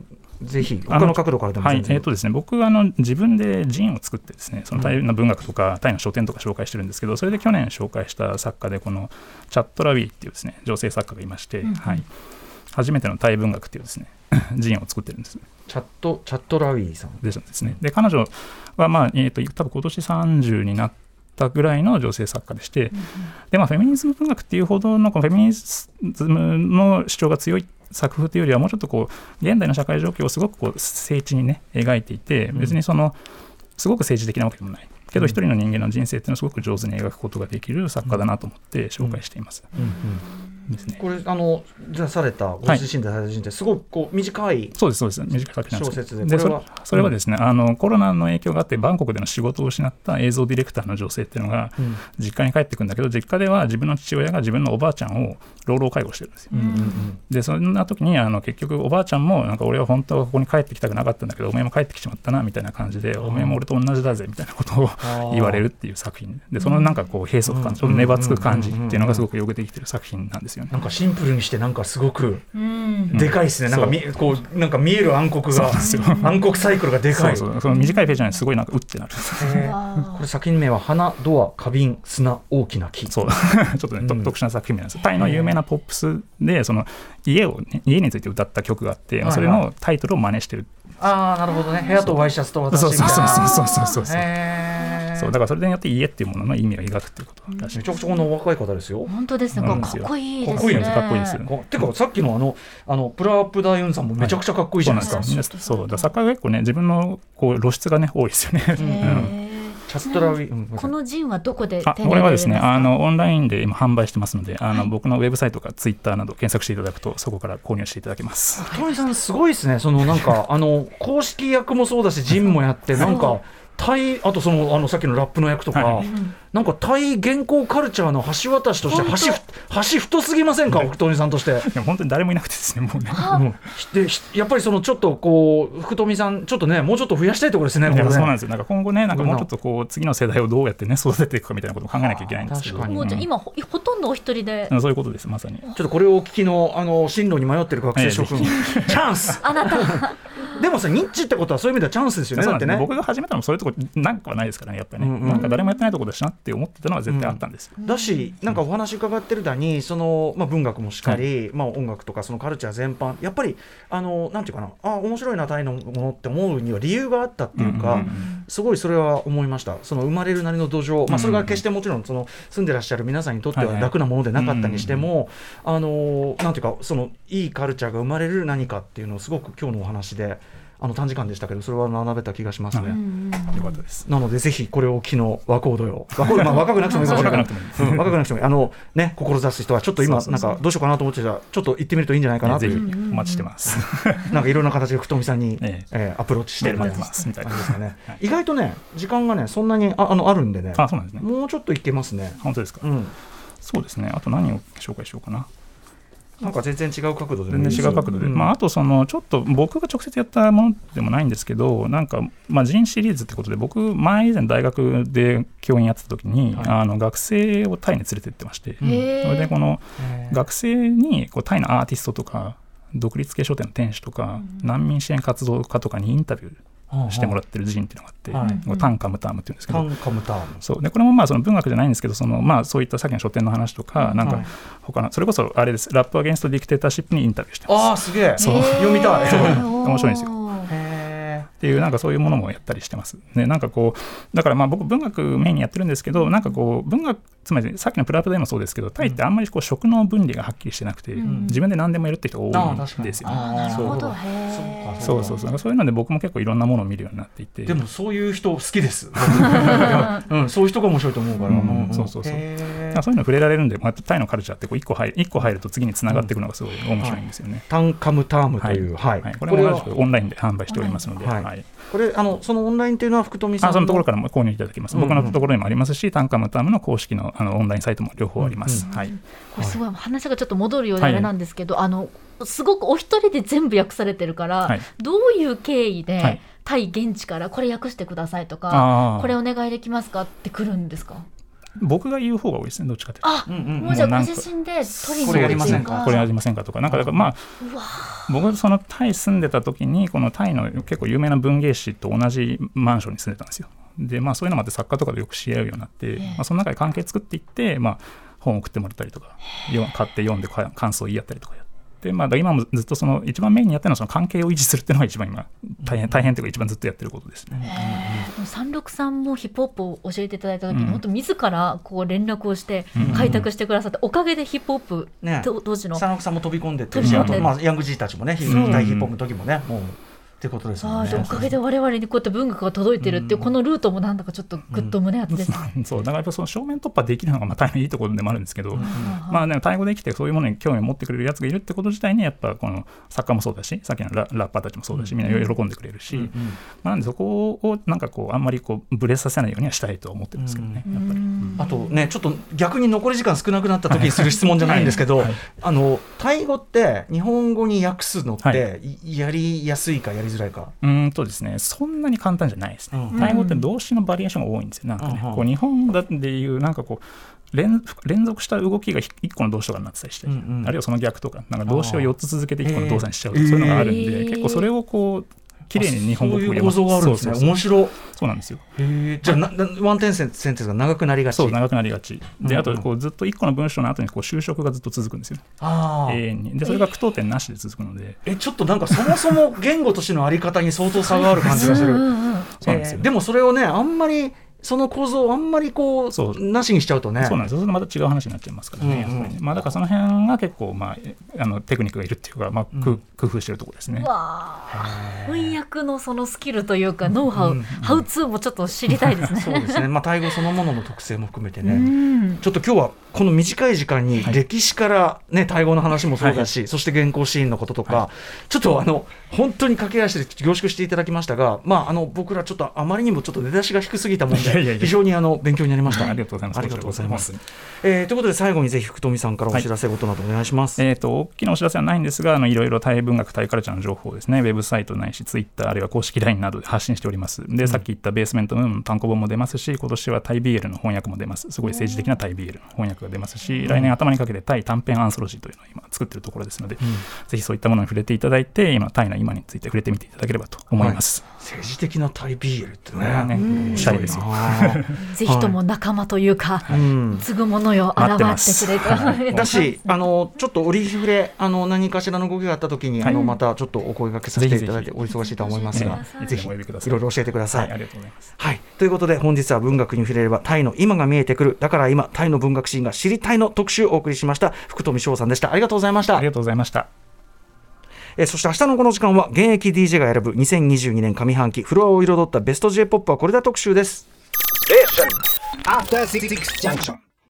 ぜひ他の角度からでもはい。えーとですね、僕はあの自分でジンを作ってですねそのタイの文学とか、タイの書店とか紹介してるんですけどそれで去年紹介した作家でこのチャットラビーっていうですね女性作家がいまして、うんうん。はい、初めてのタイ文学っていうですね <clears throat> ジンを作ってるんですチャットチャットラウィーさん。でですね。で、彼女は、まあ、えっ、と、多分今年30になったぐらいの女性作家でして、で、まあ、フェミニズム文学っていうほどの、このフェミニズムの主張が強い作風というよりは、もうちょっとこう、現代の社会状況をすごくこう、精緻にね、描いていて、うん別にその、すごく政治的なわけでもない。けど、うん一人の人間の人生っていうのをすごく上手に描くことができる作家だなと思って紹介しています。うんうんですね。これあの出されたご自身でされた人ってすごくこう短いそうですそうです。短い小説ででそれそれはですね、あのコロナの影響があってバンコクでの仕事を失った映像ディレクターの女性っていうのがうん。実家に帰ってくるんだけど実家では自分の父親が自分のおばあちゃんを老老介護してるんですよ。でそんな時にあの結局おばあちゃんもなんか俺は本当はここに帰ってきたくなかったんだけどお前も帰ってきちまったなみたいな感じでお前も俺と同じだぜみたいなことを <laughs> ー。言われるっていう作品。でそのなんかこう閉塞感ちょっと粘つく感じっていうのがすごくよくできてる作品なんですよね。な。んかシンプルにしてなんかすごくうん。でかいですね、なんかみこうなんか見える暗黒が暗黒サイクルがでかい。そうそう。その短いページにす。ごいなんかうってなる。これ作品名は花ドア花瓶砂大きな木。そう。<laughs> ちょっとね、とうん。特殊な作品名なんですタイの有名なポップスでその家を、ね、家について歌った曲があって、それのタイトルを真似してるああなるほどね。部屋とワイシャツと私みたいな。そうそうそうそうそうそうそうだからそれによって家っていうものの意味を描くっていうことらしいめちゃくちゃこのお若い方ですよ。本当ですね。かっこいいですね。かっこいいですかっこいいですこてかさっきのあのあのプラプダユンさんもめちゃくちゃかっこいいじゃないですか、そうだから作家が結構ね自分のこう露出がね多いですよね、へーチャストラウィ、うんこのジンはどこであ手に入れこれはですねあのオンラインで今販売してますのであの、僕のウェブサイトかツイッターなど検索していただくとそこから購入していただけます。トミさんすごいですね。そのなんかあの公式役もそうだしジンもやってなんかタイあとそのあのさっきのラップの役とか、はい。なんかタイ原稿カルチャーの橋渡しとして橋橋太すぎませんか？福富さんとして。本当に誰もいなくてですねもうね。うんでひやっぱりそのちょっとこう福富さんちょっとねもうちょっと増やしたいところですね。ね。そうなんですよ。なんか今後ねなんかもうちょっとこう次の世代をどうやってね育てていくかみたいなことを考えなきゃいけないんですけど。確かに。もうじゃあ今ほほとんどお一人で。うんそういうことですまさに。ちょっとこれをお聞きのあの進路に迷ってる学生諸君、チャンス。あなたでもさニッチってことはそういう意味ではチャンスですよねだってね。僕が始めたのもそういうとこなんかはないですからねやっぱりね、うんうん。なんか誰もやってないとこだしなって思ってたのは絶対あったんですよ、だし、なんかお話伺ってるだに、そのまあ、文学もしっかり、まあ、音楽とかそのカルチャー全般、やっぱり、あのなんていうかな、あ面白いな、タイのものって思うには理由があったっていうか、うんうんうん。すごいそれは思いました、その生まれるなりの土壌、まあ、それが決してもちろんその住んでらっしゃる皆さんにとってははいはい。楽なものでなかったにしても、あのなんていうか、そのいいカルチャーが生まれる何かっていうのを、すごく今日のお話で、あの短時間でしたけど、それは学べた気がしますね。かったですなので、ぜひこれを機の和コードよ。和コード、まあ、若くなくてもいい <laughs> かもしれない。若くなくてもいいですうん若くなくてもいい。あの、ね、志す人は、ちょっと今、なんか、どうしようかなと思ってたら、ちょっと行ってみるといいんじゃないかなとぜひいう。お待ちしてます、なんか、いろんな形で福富さんに、<laughs> ええーアプローチしてるみたいな待ってますみたいな感じですかねはい。意外とね、時間がね、そんなに、あ、あの、あるんでね。あそうなんですねもうちょっといけますね。本当ですか、うん。そうですねあと何を紹介しようかななんか全然違う角度で全然。違う角度で、うん。まあ、あとそのちょっと僕が直接やったものでもないんですけどなんか、まあ、ジンシリーズってことで僕前以前大学で教員やってた時に、はい。あの学生をタイに連れてってまして、それでこのえー。学生にこうタイのアーティストとか独立系商店の店主とか、難民支援活動家とかにインタビューしてもらってる寺院っていうのがあって、はい。タンカムタームっていうんですけど、タンカムターム。そう。でこれもまあその文学じゃないんですけどその、まあ、そういったさっきの書店の話とか、なんかはい。他のそれこそあれです。ラップアゲンストディクテーターシップにインタビューしてます。ああ、すげえ。そう。読みたい。面白いんですよ。へっていうなんかそういうものもやったりしてます。ね、なんかこうだからまあ僕文学メインにやってるんですけどなんかこう文学つまりさっきのプラプでもそうですけどタイってあんまりこう食の分離がはっきりしてなくて、ん。自分で何でもやるって人が多いんですよ。ね。あーなるほど。そう。そうそうそう。そういうので僕も結構いろんなものを見るようになっていて。でもそういう人好きです。<laughs> うん、そういう人が面白いと思うから。うん。ん。そうそうそう。そういうの触れられるんで、まあ、タイのカルチャーってこう1個入る一個入ると次につながっていくのがすごい面白いんですよね。タンカムタームという、はい、はい。これも同じくオンラインで販売しておりますので、はい。はいこれあのそのオンラインというのは福富さんあそのところからも購入いただけます。うんうん。僕のところにもありますし、タンカムタームの公式のあのオンラインサイトも両方あります。うんはい、これすごい話がちょっと戻るようであれなんですけど、あのすごくお一人で全部訳されてるから、はい。どういう経緯で、はい。タイ現地からこれ訳してくださいとかこれお願いできますかって来るんですか？僕が言う方が多いですね、どっちかというと。あ、うんうんもうじゃあご自身で取りこれやりませんか？これやりませんかとか、なんかだからまあ、僕そのタイ住んでた時に、このタイの結構有名な文芸誌と同じマンションに住んでたんですよ。で、まあそういうのもあって作家とかでよく知り合うようになって、え。まあ、その中で関係作っていって、まあ本を送ってもらったりとか、よ買って読んでか感想を言い合ったりとかやって、まあ今もずっとその一番メインにやってるのはその関係を維持するっていうのが一番今大変、大変というか一番ずっとやってることですね。ー。三六さんもヒップホップを教えていただいた時に、うん。本当自らこう連絡をしてうん。開拓してくださって、おかげでヒップホップ、ねと当時の。佐野さんも飛び込んでって飛び込んまあヤングジーたちもねう。大ヒップホップの時もねもうってことですああよね。でおかげで我々にこうやって文学が届いてるっていう、このルートもなんだかちょっとぐっと胸熱ですね。<laughs> そうだからやっぱその正面突破できるのがまあタイのいいところでもあるんですけど、まあね、タイ語できてそういうものに興味を持ってくれるやつがいるってこと自体にやっぱこの作家もそうだしさっきのララッパーたちもそうだしみんな喜んでくれるし、まあ、なんでそこをなんかこうあんまりこうブレさせないようにはしたいとは思ってるんですけどね、やっぱり。あとね、ちょっと逆に残り時間少なくなった時にする質問じゃないんですけど、はい。はい。あのタイ語って日本語に訳すのって、はいやりやすいかやりづらいか。うーんとですね、そんなに簡単じゃないですね。うんタイ語って動詞のバリエーションが多いんですよ。なんかね、こう日本だっていう、なんかこう連、連続した動きが1個の動詞とかになってたりして、うんうんあるいはその逆とか、なんか動詞を4つ続けて1個の動作にしちゃうとあーそういうのがあるんで、えー結構それをこう、綺麗に日本語そういう構造があるんですね。面白い。そうなんですよ。じゃあななワンテンセンテンスが長くなりがち。そう、長くなりがち。で、あとこうずっと1個の文章の後にこう修飾がずっと続くんですよ。あー永遠に。で、それが句読点なしで続くので、えちょっとなんかそもそも言語としてのあり方に相当差がある感じがする。<laughs> そうなんですよえーでもそれをねあんまりその構造をあんまりこうそうなしにしちゃうとね。そうなんですまた違う話になっちゃいますからね。うんうんねまあだからその辺が結構まあえあのテクニックがいるっていうかまあく工夫してるところですね。翻訳のそのスキルというかノウハウ、うんハウツーもちょっと知りたいですね。そうですね。まあタイ語そのものの特性も含めてうね。んちょっと今日はこの短い時間にはい歴史からね、タイ語の話もそうだし、そして原稿シーンのこととか、はちょっとあの本当に駆け足で凝縮していただきましたが、まああの僕らちょっとあまりにもちょっと出だしが低すぎたもんで、非常にあの勉強になりました。ありがとうございます。ありがとうございます。えーということで最後にぜひ福富さんからお知らせ事などお願いします。そえー、と大きなお知らせはないんですがあの、いろいろタイ文学、タイカルチャーの情報をですね、ウェブサイトないし、ツイッター、あるいは公式 LINE などで発信しております。で、さっき言ったベースメントムーンの単行本も出ますし、今年はタイ BL の翻訳も出ます。すごい政治的なタイ BL の翻訳が出ますし、来年頭にかけてタイ短編アンソロジーというのを今作っているところですので、ぜひそういったものに触れていただいて、今、タイの今について触れてみていただければと思います。政治的なタイ BL ってね。ね、したいですよ。あぜひとも仲間というか、継ぐものよ待って現ますってくれと。だし、あのちょっと折り触れ、あの何かしらの動きがあったときに、はい。あのまたちょっとお声掛けさせていただいて、ぜお忙しいとは思いますがえ、えぜひい。ろいろ教えてくださ。はいい、ありがとうございます。はい、ということで本日は文学に触れればタイの今が見えてくる。だから今タイの文学シーンが知りたいの特集をお送りしました。福富翔さんでした。ありがとうございました。ありがとうございました。えーそして明日のこの時間は現役 DJ が選ぶ2022年上半期フロアを彩ったベスト J-POP はこれだ特集です After 66 Junction.